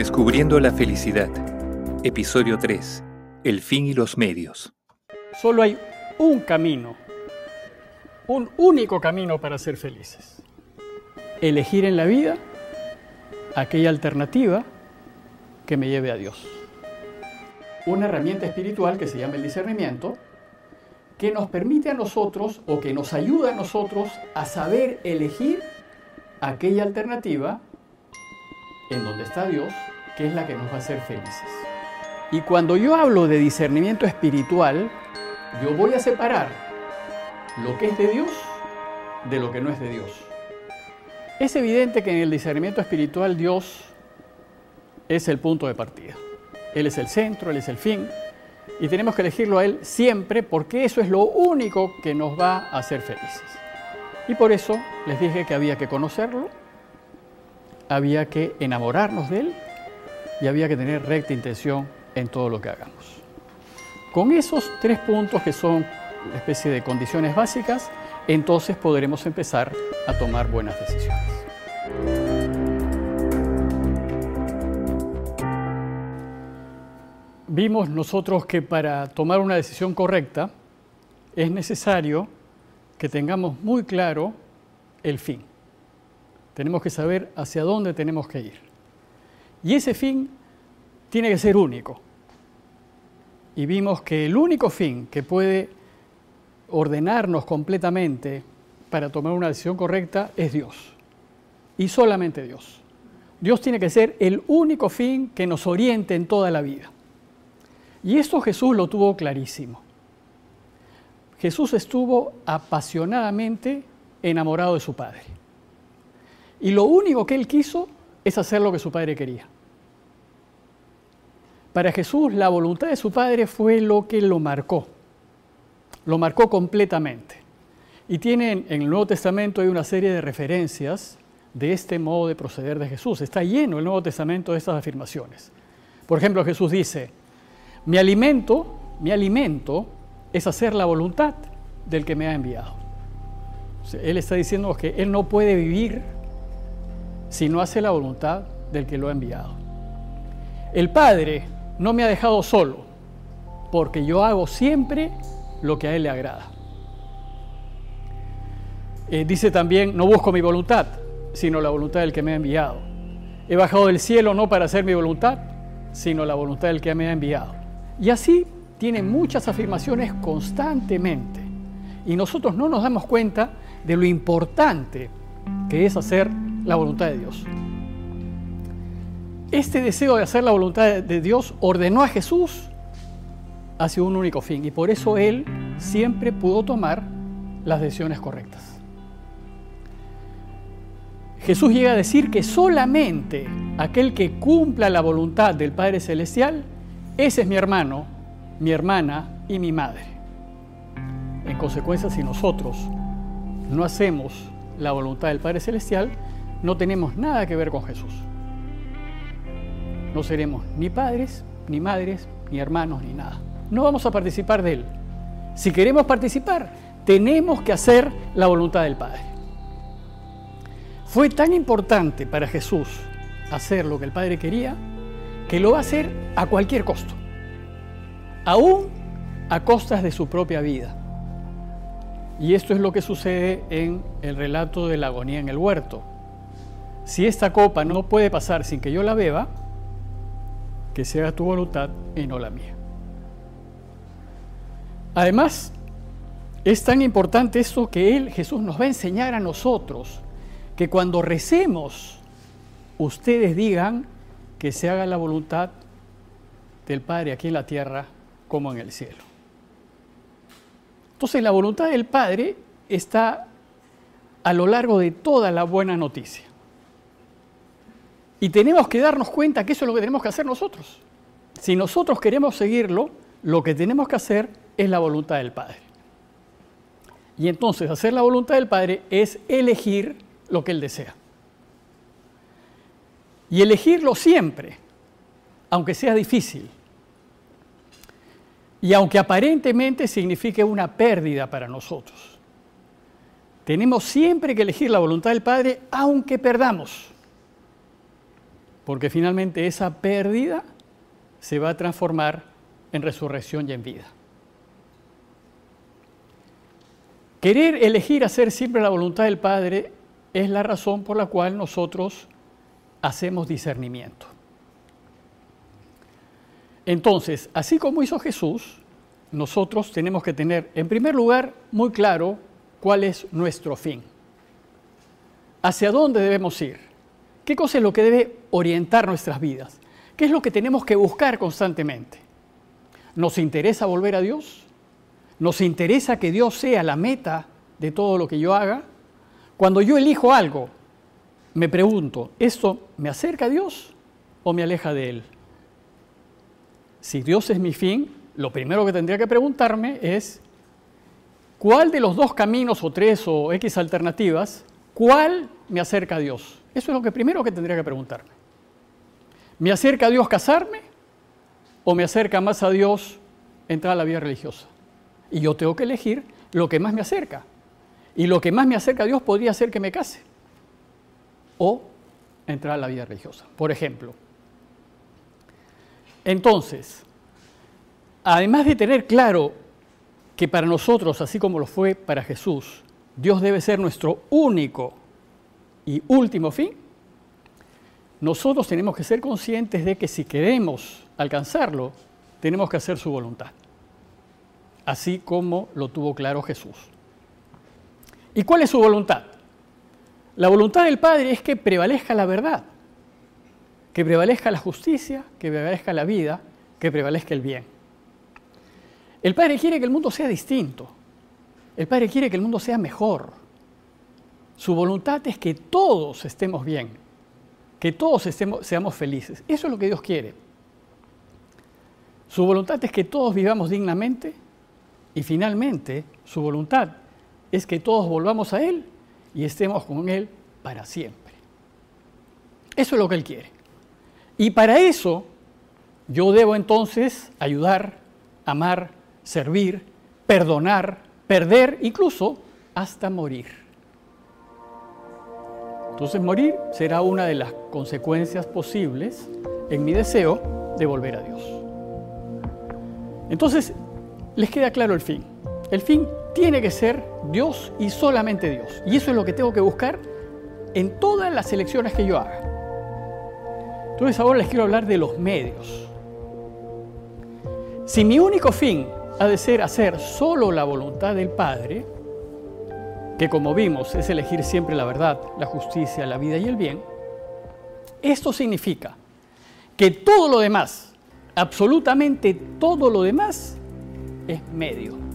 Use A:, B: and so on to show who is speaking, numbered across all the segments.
A: Descubriendo la felicidad. Episodio 3. El fin y los medios.
B: Solo hay un camino, un único camino para ser felices. Elegir en la vida aquella alternativa que me lleve a Dios. Una herramienta espiritual que se llama el discernimiento, que nos permite a nosotros o que nos ayuda a nosotros a saber elegir aquella alternativa en donde está Dios, que es la que nos va a hacer felices. Y cuando yo hablo de discernimiento espiritual, yo voy a separar lo que es de Dios de lo que no es de Dios. Es evidente que en el discernimiento espiritual Dios es el punto de partida. Él es el centro, Él es el fin. Y tenemos que elegirlo a Él siempre porque eso es lo único que nos va a hacer felices. Y por eso les dije que había que conocerlo, había que enamorarnos de Él y había que tener recta intención en todo lo que hagamos. Con esos tres puntos que son una especie de condiciones básicas, entonces podremos empezar a tomar buenas decisiones. Vimos nosotros que para tomar una decisión correcta es necesario que tengamos muy claro el fin. Tenemos que saber hacia dónde tenemos que ir. Y ese fin tiene que ser único. Y vimos que el único fin que puede ordenarnos completamente para tomar una decisión correcta es Dios. Y solamente Dios. Dios tiene que ser el único fin que nos oriente en toda la vida. Y esto Jesús lo tuvo clarísimo. Jesús estuvo apasionadamente enamorado de su Padre. Y lo único que él quiso es hacer lo que su Padre quería. Para Jesús la voluntad de su Padre fue lo que lo marcó. Lo marcó completamente. Y tienen en el Nuevo Testamento hay una serie de referencias de este modo de proceder de Jesús. Está lleno el Nuevo Testamento de estas afirmaciones. Por ejemplo, Jesús dice, mi alimento, mi alimento es hacer la voluntad del que me ha enviado. él está diciendo que él no puede vivir si no hace la voluntad del que lo ha enviado. El Padre no me ha dejado solo, porque yo hago siempre lo que a Él le agrada. Eh, dice también, no busco mi voluntad, sino la voluntad del que me ha enviado. He bajado del cielo no para hacer mi voluntad, sino la voluntad del que me ha enviado. Y así tiene muchas afirmaciones constantemente. Y nosotros no nos damos cuenta de lo importante que es hacer la voluntad de Dios. Este deseo de hacer la voluntad de Dios ordenó a Jesús hacia un único fin y por eso Él siempre pudo tomar las decisiones correctas. Jesús llega a decir que solamente aquel que cumpla la voluntad del Padre Celestial, ese es mi hermano, mi hermana y mi madre. En consecuencia, si nosotros no hacemos la voluntad del Padre Celestial, no tenemos nada que ver con Jesús. No seremos ni padres, ni madres, ni hermanos, ni nada. No vamos a participar de Él. Si queremos participar, tenemos que hacer la voluntad del Padre. Fue tan importante para Jesús hacer lo que el Padre quería, que lo va a hacer a cualquier costo, aún a costas de su propia vida. Y esto es lo que sucede en el relato de la agonía en el huerto si esta copa no puede pasar sin que yo la beba, que sea tu voluntad y no la mía. Además, es tan importante esto que Él, Jesús, nos va a enseñar a nosotros, que cuando recemos, ustedes digan que se haga la voluntad del Padre aquí en la tierra como en el cielo. Entonces la voluntad del Padre está a lo largo de toda la buena noticia. Y tenemos que darnos cuenta que eso es lo que tenemos que hacer nosotros. Si nosotros queremos seguirlo, lo que tenemos que hacer es la voluntad del Padre. Y entonces hacer la voluntad del Padre es elegir lo que Él desea. Y elegirlo siempre, aunque sea difícil. Y aunque aparentemente signifique una pérdida para nosotros. Tenemos siempre que elegir la voluntad del Padre, aunque perdamos. Porque finalmente esa pérdida se va a transformar en resurrección y en vida. Querer elegir hacer siempre la voluntad del Padre es la razón por la cual nosotros hacemos discernimiento. Entonces, así como hizo Jesús, nosotros tenemos que tener, en primer lugar, muy claro cuál es nuestro fin. ¿Hacia dónde debemos ir? ¿Qué cosa es lo que debe orientar nuestras vidas? ¿Qué es lo que tenemos que buscar constantemente? ¿Nos interesa volver a Dios? ¿Nos interesa que Dios sea la meta de todo lo que yo haga? Cuando yo elijo algo, me pregunto, ¿esto me acerca a Dios o me aleja de Él? Si Dios es mi fin, lo primero que tendría que preguntarme es, ¿cuál de los dos caminos o tres o X alternativas, cuál me acerca a Dios? Eso es lo que primero que tendría que preguntarme. ¿Me acerca a Dios casarme o me acerca más a Dios entrar a la vida religiosa? Y yo tengo que elegir lo que más me acerca. Y lo que más me acerca a Dios podría ser que me case. O entrar a la vida religiosa, por ejemplo. Entonces, además de tener claro que para nosotros, así como lo fue para Jesús, Dios debe ser nuestro único y último fin, nosotros tenemos que ser conscientes de que si queremos alcanzarlo, tenemos que hacer su voluntad así como lo tuvo claro Jesús. ¿Y cuál es su voluntad? La voluntad del Padre es que prevalezca la verdad, que prevalezca la justicia, que prevalezca la vida, que prevalezca el bien. El Padre quiere que el mundo sea distinto. El Padre quiere que el mundo sea mejor. Su voluntad es que todos estemos bien, que todos estemos, seamos felices. Eso es lo que Dios quiere. Su voluntad es que todos vivamos dignamente, y finalmente, su voluntad es que todos volvamos a Él y estemos con Él para siempre. Eso es lo que Él quiere. Y para eso yo debo entonces ayudar, amar, servir, perdonar, perder, incluso hasta morir. Entonces morir será una de las consecuencias posibles en mi deseo de volver a Dios. Entonces, les queda claro el fin. El fin tiene que ser Dios y solamente Dios. Y eso es lo que tengo que buscar en todas las elecciones que yo haga. Entonces ahora les quiero hablar de los medios. Si mi único fin ha de ser hacer solo la voluntad del Padre, que como vimos es elegir siempre la verdad, la justicia, la vida y el bien, esto significa que todo lo demás, absolutamente todo lo demás, es medio.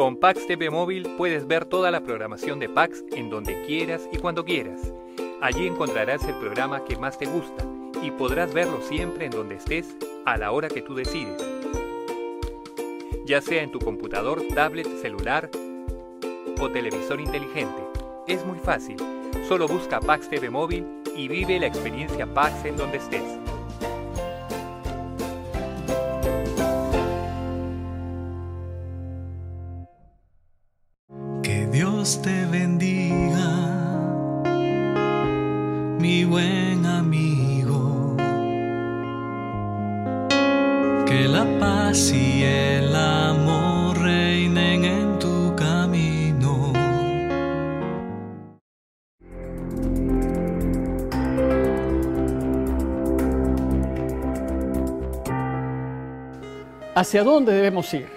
A: Con Pax TV Móvil puedes ver toda la programación de Pax en donde quieras y cuando quieras. Allí encontrarás el programa que más te gusta y podrás verlo siempre en donde estés a la hora que tú decides. Ya sea en tu computador, tablet, celular o televisor inteligente. Es muy fácil. Solo busca Pax TV Móvil y vive la experiencia Pax en donde estés.
C: Te bendiga, mi buen amigo. Que la paz y el amor reinen en tu camino.
B: ¿Hacia dónde debemos ir?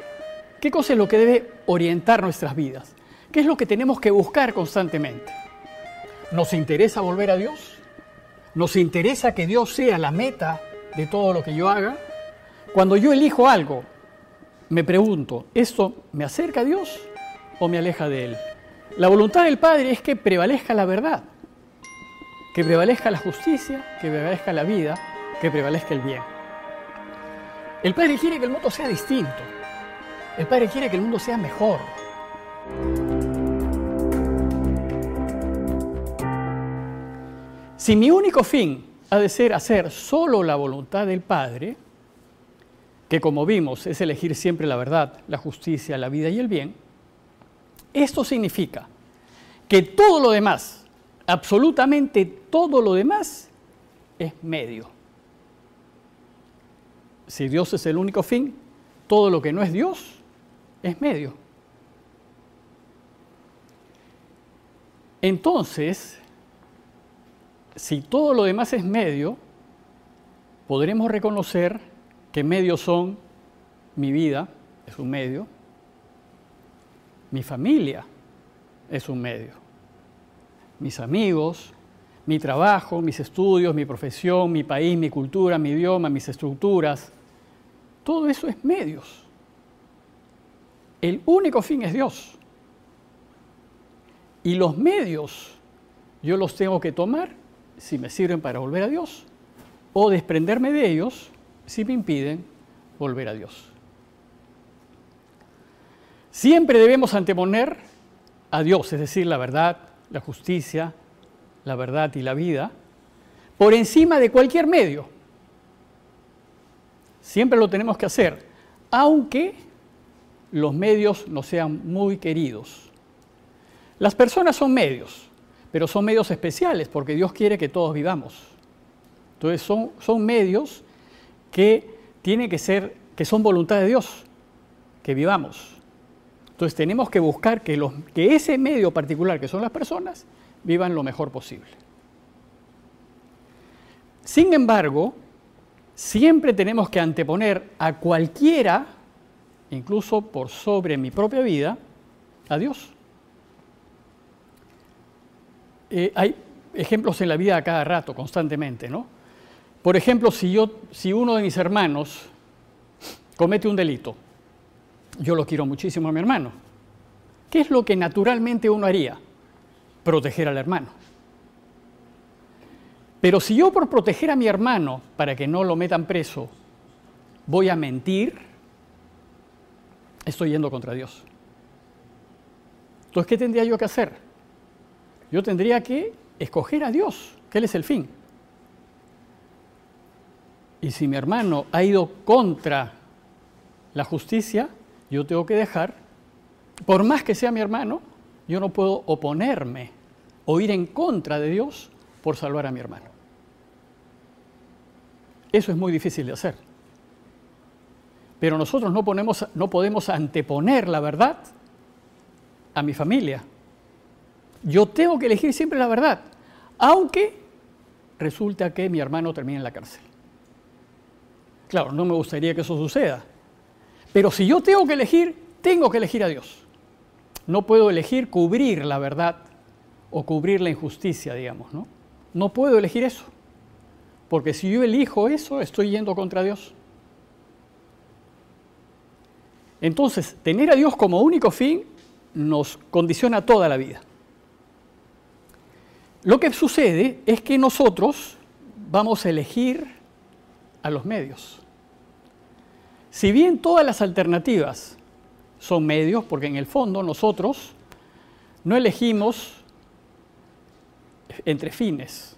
B: ¿Qué cosa es lo que debe orientar nuestras vidas? ¿Qué es lo que tenemos que buscar constantemente? ¿Nos interesa volver a Dios? ¿Nos interesa que Dios sea la meta de todo lo que yo haga? Cuando yo elijo algo, me pregunto, ¿esto me acerca a Dios o me aleja de Él? La voluntad del Padre es que prevalezca la verdad, que prevalezca la justicia, que prevalezca la vida, que prevalezca el bien. El Padre quiere que el mundo sea distinto. El Padre quiere que el mundo sea mejor. Si mi único fin ha de ser hacer solo la voluntad del Padre, que como vimos es elegir siempre la verdad, la justicia, la vida y el bien, esto significa que todo lo demás, absolutamente todo lo demás, es medio. Si Dios es el único fin, todo lo que no es Dios es medio. Entonces, si todo lo demás es medio, podremos reconocer que medios son mi vida, es un medio, mi familia es un medio, mis amigos, mi trabajo, mis estudios, mi profesión, mi país, mi cultura, mi idioma, mis estructuras, todo eso es medios. El único fin es Dios. Y los medios yo los tengo que tomar si me sirven para volver a Dios o desprenderme de ellos si me impiden volver a Dios. Siempre debemos anteponer a Dios, es decir, la verdad, la justicia, la verdad y la vida, por encima de cualquier medio. Siempre lo tenemos que hacer, aunque los medios no sean muy queridos. Las personas son medios, pero son medios especiales porque Dios quiere que todos vivamos. Entonces son, son medios que tienen que ser, que son voluntad de Dios, que vivamos. Entonces tenemos que buscar que, los, que ese medio particular, que son las personas, vivan lo mejor posible. Sin embargo, siempre tenemos que anteponer a cualquiera, incluso por sobre mi propia vida, a Dios. Eh, hay ejemplos en la vida a cada rato, constantemente, ¿no? Por ejemplo, si, yo, si uno de mis hermanos comete un delito, yo lo quiero muchísimo a mi hermano. ¿Qué es lo que naturalmente uno haría? Proteger al hermano. Pero si yo por proteger a mi hermano, para que no lo metan preso, voy a mentir, estoy yendo contra Dios. Entonces, ¿qué tendría yo que hacer? Yo tendría que escoger a Dios, que Él es el fin. Y si mi hermano ha ido contra la justicia, yo tengo que dejar, por más que sea mi hermano, yo no puedo oponerme o ir en contra de Dios por salvar a mi hermano. Eso es muy difícil de hacer. Pero nosotros no, ponemos, no podemos anteponer la verdad a mi familia, yo tengo que elegir siempre la verdad, aunque resulta que mi hermano termine en la cárcel. Claro, no me gustaría que eso suceda. Pero si yo tengo que elegir, tengo que elegir a Dios. No puedo elegir cubrir la verdad o cubrir la injusticia, digamos, ¿no? No puedo elegir eso. Porque si yo elijo eso, estoy yendo contra Dios. Entonces, tener a Dios como único fin nos condiciona toda la vida. Lo que sucede es que nosotros vamos a elegir a los medios. Si bien todas las alternativas son medios, porque en el fondo nosotros no elegimos entre fines.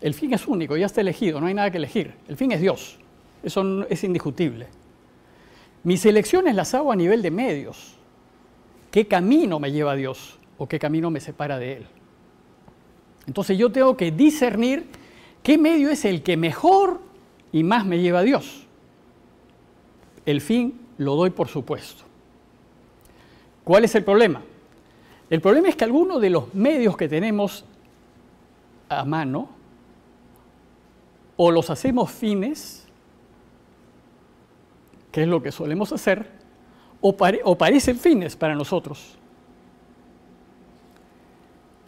B: El fin es único, ya está elegido, no hay nada que elegir. El fin es Dios, eso es indiscutible. Mis elecciones las hago a nivel de medios. ¿Qué camino me lleva a Dios o qué camino me separa de Él? Entonces yo tengo que discernir qué medio es el que mejor y más me lleva a Dios. El fin lo doy por supuesto. ¿Cuál es el problema? El problema es que algunos de los medios que tenemos a mano o los hacemos fines, que es lo que solemos hacer, o, parecen fines para nosotros.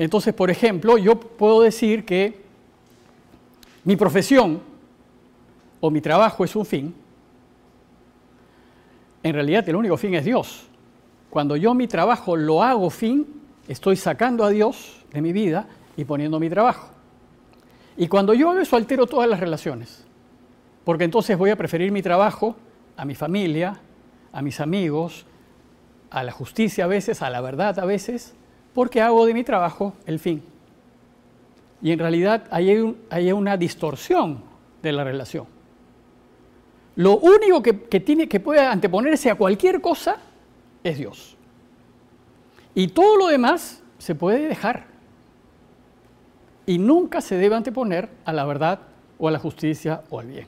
B: Entonces, por ejemplo, yo puedo decir que mi profesión o mi trabajo es un fin, en realidad el único fin es Dios. Cuando yo mi trabajo lo hago fin, estoy sacando a Dios de mi vida y poniendo mi trabajo. Y cuando yo hago eso altero todas las relaciones, porque entonces voy a preferir mi trabajo a mi familia, a mis amigos, a la justicia a veces, a la verdad a veces, porque hago de mi trabajo el fin. Y en realidad hay, hay una distorsión de la relación. Lo único que, que, puede anteponerse a cualquier cosa es Dios. Y todo lo demás se puede dejar. Y nunca se debe anteponer a la verdad o a la justicia o al bien.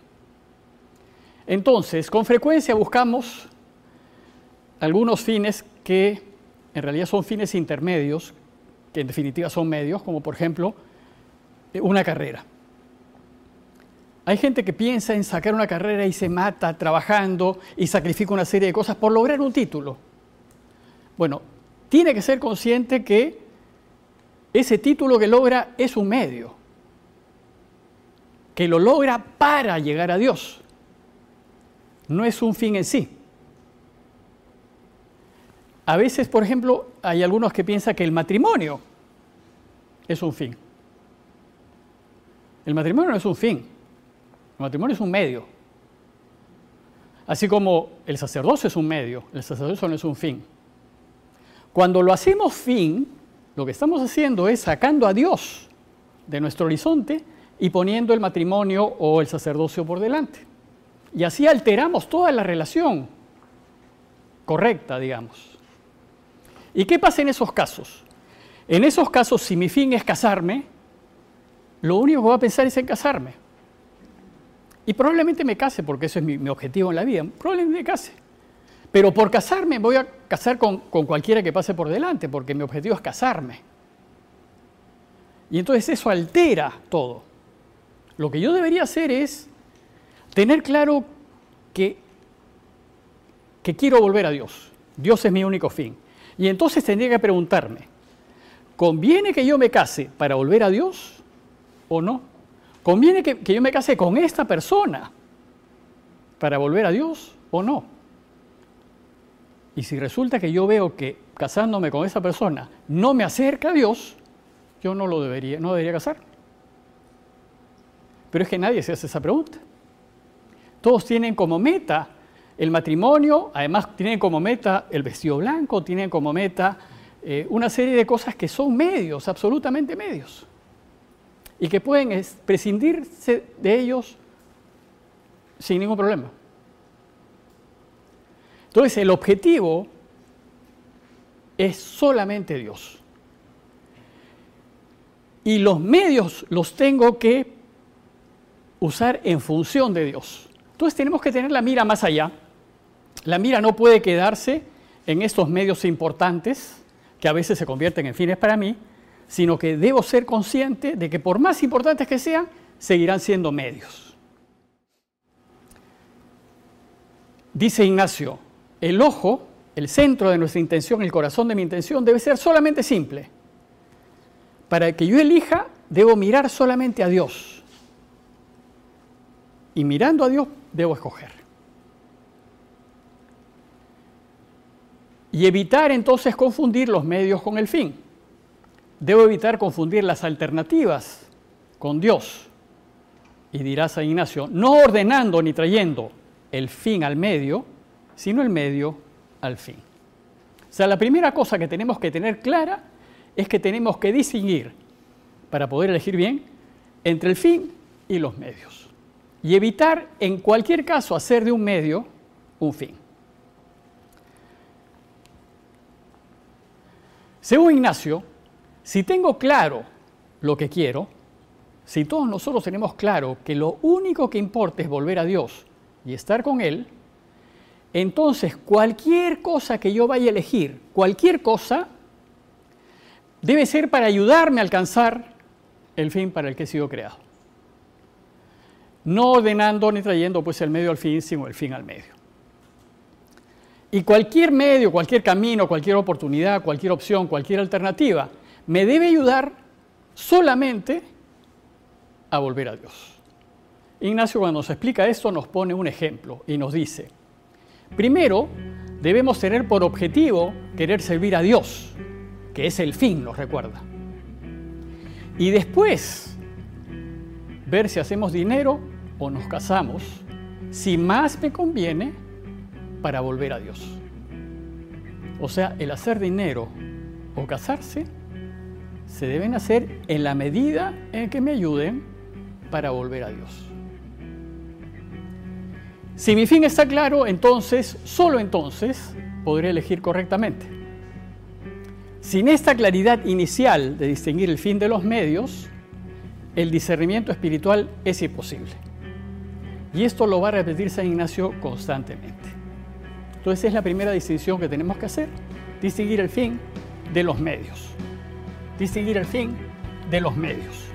B: Entonces, con frecuencia buscamos algunos fines que en realidad son fines intermedios, que en definitiva son medios, como por ejemplo una carrera. Hay gente que piensa en sacar una carrera y se mata trabajando y sacrifica una serie de cosas por lograr un título. Bueno, tiene que ser consciente que ese título que logra es un medio, que lo logra para llegar a Dios, no es un fin en sí. A veces, por ejemplo, hay algunos que piensan que el matrimonio es un fin. El matrimonio no es un fin, el matrimonio es un medio. Así como el sacerdocio es un medio, el sacerdocio no es un fin. Cuando lo hacemos fin, lo que estamos haciendo es sacando a Dios de nuestro horizonte y poniendo el matrimonio o el sacerdocio por delante. Y así alteramos toda la relación correcta, digamos. ¿Y qué pasa en esos casos? En esos casos, si mi fin es casarme, lo único que voy a pensar es en casarme. Y probablemente me case, porque ese es mi, objetivo en la vida. Probablemente me case. Pero por casarme voy a casar con, con cualquiera que pase por delante, porque mi objetivo es casarme. Y entonces eso altera todo. Lo que yo debería hacer es tener claro que, que quiero volver a Dios. Dios es mi único fin. Y entonces tendría que preguntarme, ¿conviene que yo me case para volver a Dios o no? ¿Conviene que, yo me case con esta persona para volver a Dios o no? Y si resulta que yo veo que casándome con esa persona no me acerca a Dios, yo no lo debería, no debería casar. Pero es que nadie se hace esa pregunta. Todos tienen como meta el matrimonio, además, tienen como meta el vestido blanco, tienen como meta eh, una serie de cosas que son medios, absolutamente medios, y que pueden prescindirse de ellos sin ningún problema. Entonces, el objetivo es solamente Dios. Y los medios los tengo que usar en función de Dios. Entonces tenemos que tener la mira más allá la mira no puede quedarse en estos medios importantes, que a veces se convierten en fines para mí, sino que debo ser consciente de que por más importantes que sean, seguirán siendo medios. Dice Ignacio, el ojo, el centro de nuestra intención, el corazón de mi intención, debe ser solamente simple. Para que yo elija, debo mirar solamente a Dios. Y mirando a Dios, debo escoger. Y evitar entonces confundir los medios con el fin. Debo evitar confundir las alternativas con Dios. Y dirá San Ignacio, no ordenando ni trayendo el fin al medio, sino el medio al fin. O sea, la primera cosa que tenemos que tener clara es que tenemos que distinguir, para poder elegir bien, entre el fin y los medios. Y evitar en cualquier caso hacer de un medio un fin. Según Ignacio, si tengo claro lo que quiero, si todos nosotros tenemos claro que lo único que importa es volver a Dios y estar con Él, entonces cualquier cosa que yo vaya a elegir, cualquier cosa, debe ser para ayudarme a alcanzar el fin para el que he sido creado. No ordenando ni trayendo pues el medio al fin, sino el fin al medio. Y cualquier medio, cualquier camino, cualquier oportunidad, cualquier opción, cualquier alternativa, me debe ayudar solamente a volver a Dios. Ignacio cuando nos explica esto nos pone un ejemplo y nos dice, primero, debemos tener por objetivo querer servir a Dios, que es el fin, nos recuerda. Y después, ver si hacemos dinero o nos casamos, si más me conviene para volver a Dios. O sea, el hacer dinero o casarse se deben hacer en la medida en que me ayuden para volver a Dios. Si mi fin está claro, entonces, solo entonces, podré elegir correctamente. Sin esta claridad inicial de distinguir el fin de los medios, el discernimiento espiritual es imposible. Y esto lo va a repetir San Ignacio constantemente. Entonces es la primera distinción que tenemos que hacer, distinguir el fin de los medios. Distinguir el fin de los medios.